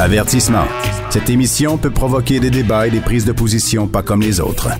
Avertissement. Cette émission peut provoquer des débats et des prises de position pas comme les autres.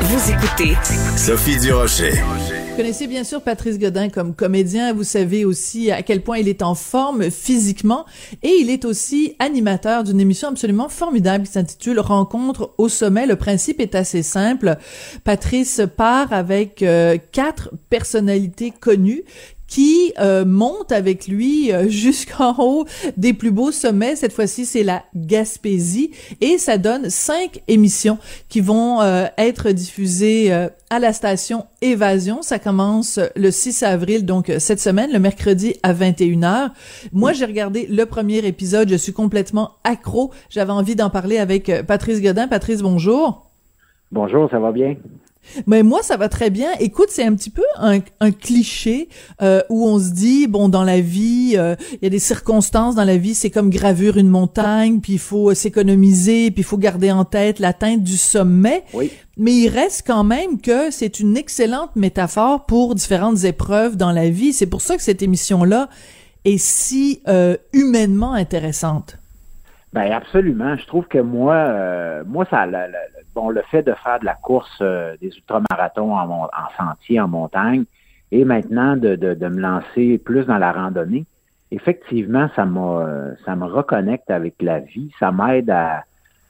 Vous écoutez Sophie Durocher. Vous connaissez bien sûr Patrice Godin comme comédien. Vous savez aussi à quel point il est en forme physiquement et il est aussi animateur d'une émission absolument formidable qui s'intitule Rencontre au sommet. Le principe est assez simple. Patrice part avec euh, quatre personnalités connues qui euh, monte avec lui euh, jusqu'en haut des plus beaux sommets. Cette fois-ci, c'est la Gaspésie et ça donne cinq émissions qui vont euh, être diffusées à la station Évasion. Ça commence le 6 avril, donc cette semaine, le mercredi à 21h. Moi, j'ai regardé le premier épisode. Je suis complètement accro. J'avais envie d'en parler avec Patrice Godin. Patrice, bonjour. Bonjour, ça va bien? Mais moi, ça va très bien. Écoute, c'est un petit peu un, un cliché euh, où on se dit, bon, dans la vie, euh, il y a des circonstances dans la vie, c'est comme gravure une montagne, puis il faut s'économiser, puis il faut garder en tête l'atteinte du sommet. Oui. Mais il reste quand même que c'est une excellente métaphore pour différentes épreuves dans la vie. C'est pour ça que cette émission-là est si euh, humainement intéressante. Ben absolument. Je trouve que moi, euh, moi ça, bon, le fait de faire de la course euh, des ultramarathons en, en, sentier, en montagne, et maintenant de, me lancer plus dans la randonnée, effectivement, ça m'a, ça me reconnecte avec la vie. Ça m'aide à,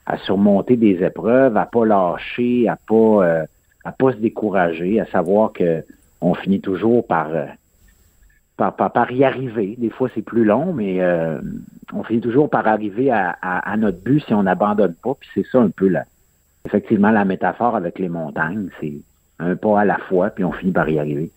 à, surmonter des épreuves, à pas lâcher, à pas, euh, à pas se décourager, à savoir que on finit toujours par par, par, y arriver. Des fois, c'est plus long, mais euh, on finit toujours par arriver à, à, notre but si on n'abandonne pas. Puis c'est ça un peu, la, effectivement, la métaphore avec les montagnes. C'est un pas à la fois, puis on finit par y arriver.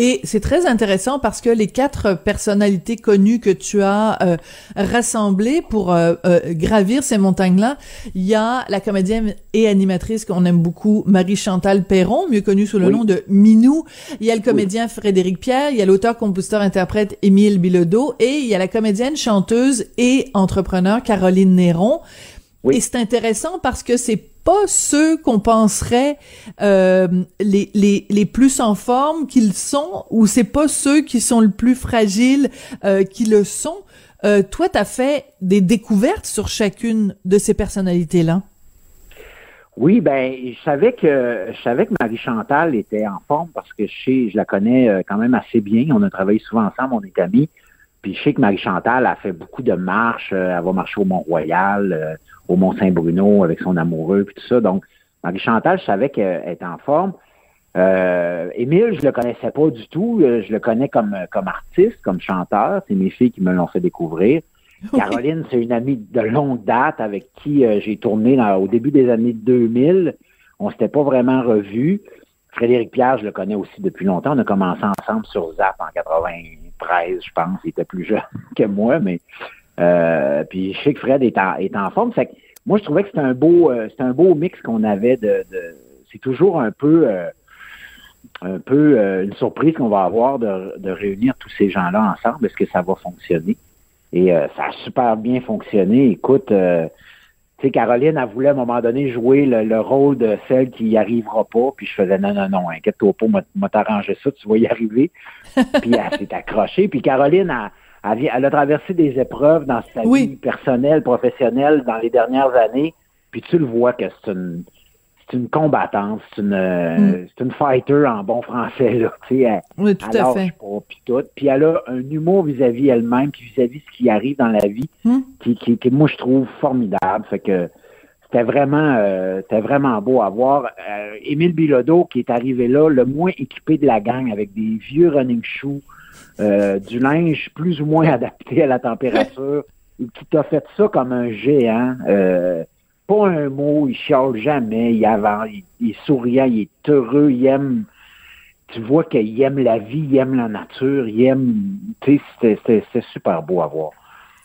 Et c'est très intéressant parce que les quatre personnalités connues que tu as euh, rassemblées pour euh, euh, gravir ces montagnes-là, il y a la comédienne et animatrice qu'on aime beaucoup, Marie-Chantal Perron, mieux connue sous le nom de Minou. Il y a le comédien Frédéric Pierre, il y a l'auteur, compositeur, interprète Émile Bilodeau et il y a la comédienne, chanteuse et entrepreneur Caroline Néron. Et c'est intéressant parce que c'est pas ceux qu'on penserait euh, les, les, les plus en forme qu'ils sont, ou c'est pas ceux qui sont le plus fragiles euh, qui le sont. Euh, toi, tu as fait des découvertes sur chacune de ces personnalités-là? Oui, ben, je savais que je savais que Marie Chantal était en forme parce que je je la connais quand même assez bien. On a travaillé souvent ensemble, on est amis. Puis je sais que Marie Chantal a fait beaucoup de marches. Euh, elle va marcher au Mont-Royal au Mont-Saint-Bruno avec son amoureux, puis tout ça. Donc, Marie-Chantal, je savais qu'elle était en forme. Euh, Émile, je le connaissais pas du tout. Euh, je le connais comme, comme artiste, comme chanteur. C'est mes filles qui me l'ont fait découvrir. Caroline, c'est une amie de longue date avec qui euh, j'ai tourné au début des années 2000. On s'était pas vraiment revus. Frédéric Pierre, je le connais aussi depuis longtemps. On a commencé ensemble sur Zap en 93, je pense. Il était plus jeune que moi, mais euh, puis je sais que Fred est en, forme. Fait moi, je trouvais que c'était un beau, euh, un beau mix qu'on avait de, c'est toujours un peu, euh, un peu une surprise qu'on va avoir de, de réunir tous ces gens-là ensemble. Est-ce que ça va fonctionner? Et ça a super bien fonctionné. Écoute, sais, Caroline, a voulu à un moment donné jouer le, rôle de celle qui n'y arrivera pas. Puis je faisais non, non, non, inquiète-toi pas, moi t'arranger ça, tu vas y arriver. puis elle s'est accrochée. Puis Caroline a elle, a traversé des épreuves dans sa vie personnelle, professionnelle dans les dernières années. Puis tu le vois que c'est une, c'est une combattante, c'est une, mm. c'est une fighter en bon français. Là, tu sais, oui, tout à fait. puis, tout. puis elle a un humour vis-à-vis elle-même, puis vis-à-vis ce qui arrive dans la vie, mm. qui, qui, moi je trouve formidable. Fait que c'était vraiment, euh, c'était vraiment beau à voir. Euh, Émile Bilodeau qui est arrivé là, le moins équipé de la gang, avec des vieux running shoes, euh, du linge plus ou moins adapté à la température, qui t'a fait ça comme un géant. Euh, pas un mot, il chiale jamais, il avance, il, est souriant, il est heureux, il aime. Tu vois qu'il aime la vie, il aime la nature, il aime. Tu sais, c'est super beau à voir.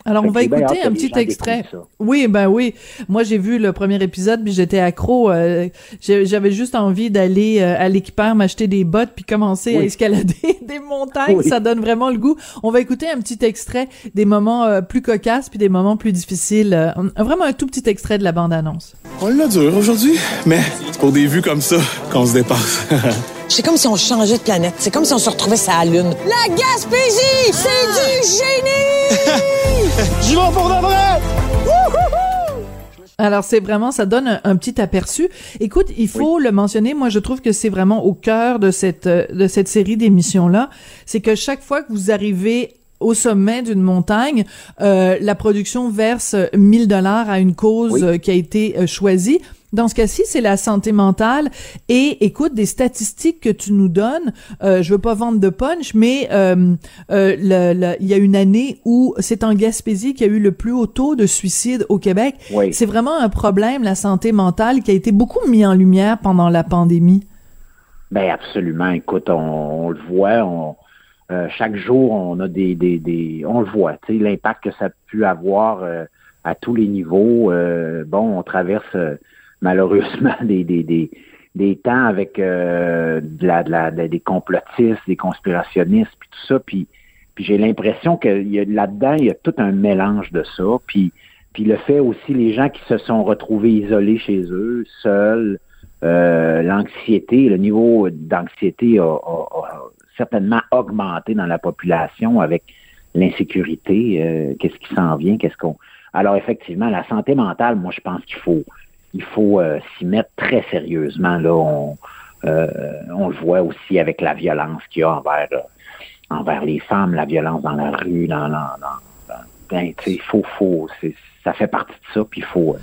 Alors, on va écouter un petit extrait. Oui, ben oui. Moi, j'ai vu le premier épisode, puis j'étais accro. Euh, j'avais juste envie d'aller euh, à l'équipeur, m'acheter des bottes, puis commencer à escalader des montagnes. Ça donne vraiment le goût. On va écouter un petit extrait des moments euh, plus cocasses, puis des moments plus difficiles. vraiment un tout petit extrait de la bande-annonce. On l'a dur aujourd'hui, mais c'est pour des vues comme ça qu'on se dépasse. C'est comme si on changeait de planète. C'est comme si on se retrouvait sur la Lune. La Gaspésie, c'est du génie! J'y vais pour de vrai! Alors c'est vraiment, ça donne un, petit aperçu. Écoute, il faut le mentionner. Moi, je trouve que c'est vraiment au cœur de cette de cette série d'émissions là, c'est que chaque fois que vous arrivez au sommet d'une montagne, euh, la production verse 1000 dollars à une cause qui a été euh, choisie. Dans ce cas-ci, c'est la santé mentale. Et écoute, des statistiques que tu nous donnes, euh, je veux pas vendre de punch, mais euh, euh, il y a une année où c'est en Gaspésie qu'il y a eu le plus haut taux de suicide au Québec. C'est vraiment un problème, la santé mentale, qui a été beaucoup mis en lumière pendant la pandémie. Ben absolument. Écoute, on, le voit, on, euh, chaque jour, on a des, des, des on le voit, tu sais, l'impact que ça a pu avoir à tous les niveaux. bon, on traverse malheureusement des, des, des, des temps avec euh, des complotistes, des conspirationnistes, puis tout ça. Puis, j'ai l'impression que là-dedans, il y a tout un mélange de ça. Puis, puis le fait aussi, les gens qui se sont retrouvés isolés chez eux, seuls, euh, l'anxiété, le niveau d'anxiété a, certainement augmenté dans la population avec l'insécurité, euh, qu'est-ce qui s'en vient, qu'est-ce qu'on... Alors effectivement, la santé mentale, moi je pense qu'il faut il faut euh, s'y mettre très sérieusement. Là, on, euh, on le voit aussi avec la violence qu'il y a envers, euh, envers les femmes, la violence dans la rue, dans, dans, dans, ben, faut, faut, ça fait partie de ça, puis il faut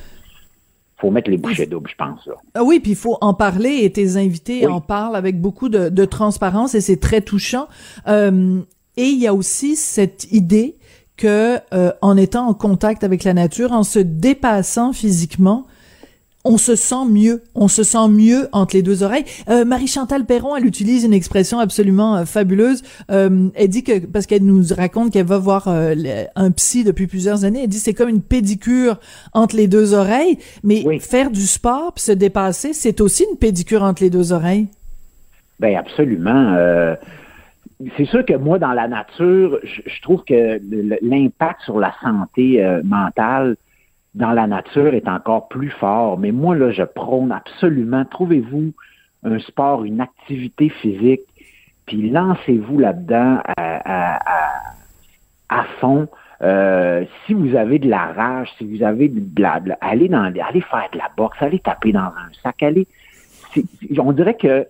faut mettre les bouchées doubles, je pense. Là. Ah oui, puis il faut en parler et tes invités en parlent avec beaucoup de, de transparence et c'est très touchant. Euh, et il y a aussi cette idée que en étant en contact avec la nature, en se dépassant physiquement, on se sent mieux, on se sent mieux entre les deux oreilles. Euh, Marie-Chantal Perron, elle utilise une expression absolument euh, fabuleuse. Euh, elle dit que parce qu'elle nous raconte qu'elle va voir un psy depuis plusieurs années, elle dit c'est comme une pédicure entre les deux oreilles, mais faire du sport puis se dépasser, c'est aussi une pédicure entre les deux oreilles. Ben absolument. c'est sûr que moi, dans la nature, je trouve que l'impact sur la santé mentale dans la nature est encore plus fort. Mais moi, là, je prône absolument, trouvez-vous un sport, une activité physique, puis lancez-vous là-dedans à, fond. Euh, si vous avez de la rage, si vous avez de la, allez dans, allez faire de la boxe, allez taper dans un sac, allez. On dirait que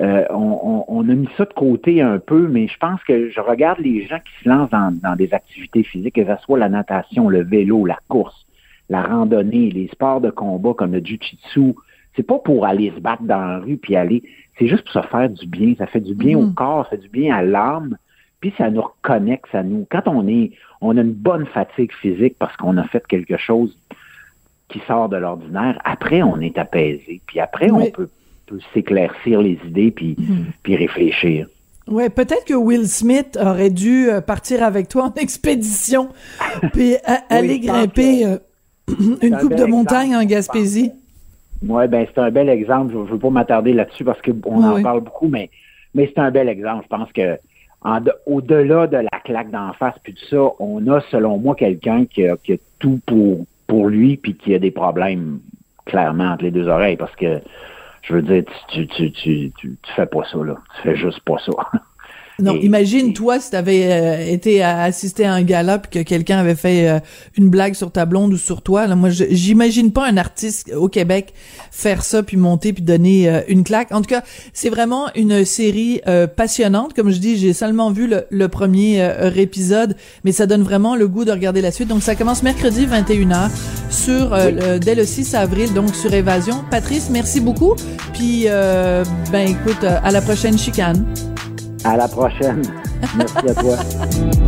euh, on, a mis ça de côté un peu, mais je pense que je regarde les gens qui se lancent dans, dans des activités physiques, que ce soit la natation, le vélo, la course, la randonnée, les sports de combat comme le jiu-jitsu, c'est pas pour aller se battre dans la rue puis aller, c'est juste pour se faire du bien. Ça fait du bien au mm. corps, ça fait du bien à l'âme, puis ça nous reconnecte, ça nous. Quand on est, on a une bonne fatigue physique parce qu'on a fait quelque chose qui sort de l'ordinaire, après on est apaisé, puis après on peut, s'éclaircir les idées puis, mm. puis réfléchir. Ouais, peut-être que Will Smith aurait dû euh, partir avec toi en expédition, puis aller grimper. Une coupe de montagne en Gaspésie. Oui, ben c'est un bel exemple. Je ne veux pas m'attarder là-dessus parce qu'on en parle beaucoup, mais, mais c'est un bel exemple. Je pense que au-delà de la claque d'en face puis tout ça, on a, selon moi, quelqu'un qui a, tout pour, pour lui puis qui a des problèmes clairement entre les deux oreilles parce que je veux dire, tu, tu, tu fais pas ça, là. Tu fais juste pas ça. Non, imagine toi si t'avais euh, été à assister à un gala puis que quelqu'un avait fait euh, une blague sur ta blonde ou sur toi. Là, moi, j'imagine pas un artiste au Québec faire ça puis monter puis donner euh, une claque. En tout cas, c'est vraiment une série passionnante. Comme je dis, j'ai seulement vu le, premier épisode, mais ça donne vraiment le goût de regarder la suite. Donc, ça commence mercredi 21h sur dès le 6 avril, donc sur Évasion. Patrice, merci beaucoup. Puis, ben écoute, à la prochaine chicane. À la prochaine. Merci à toi.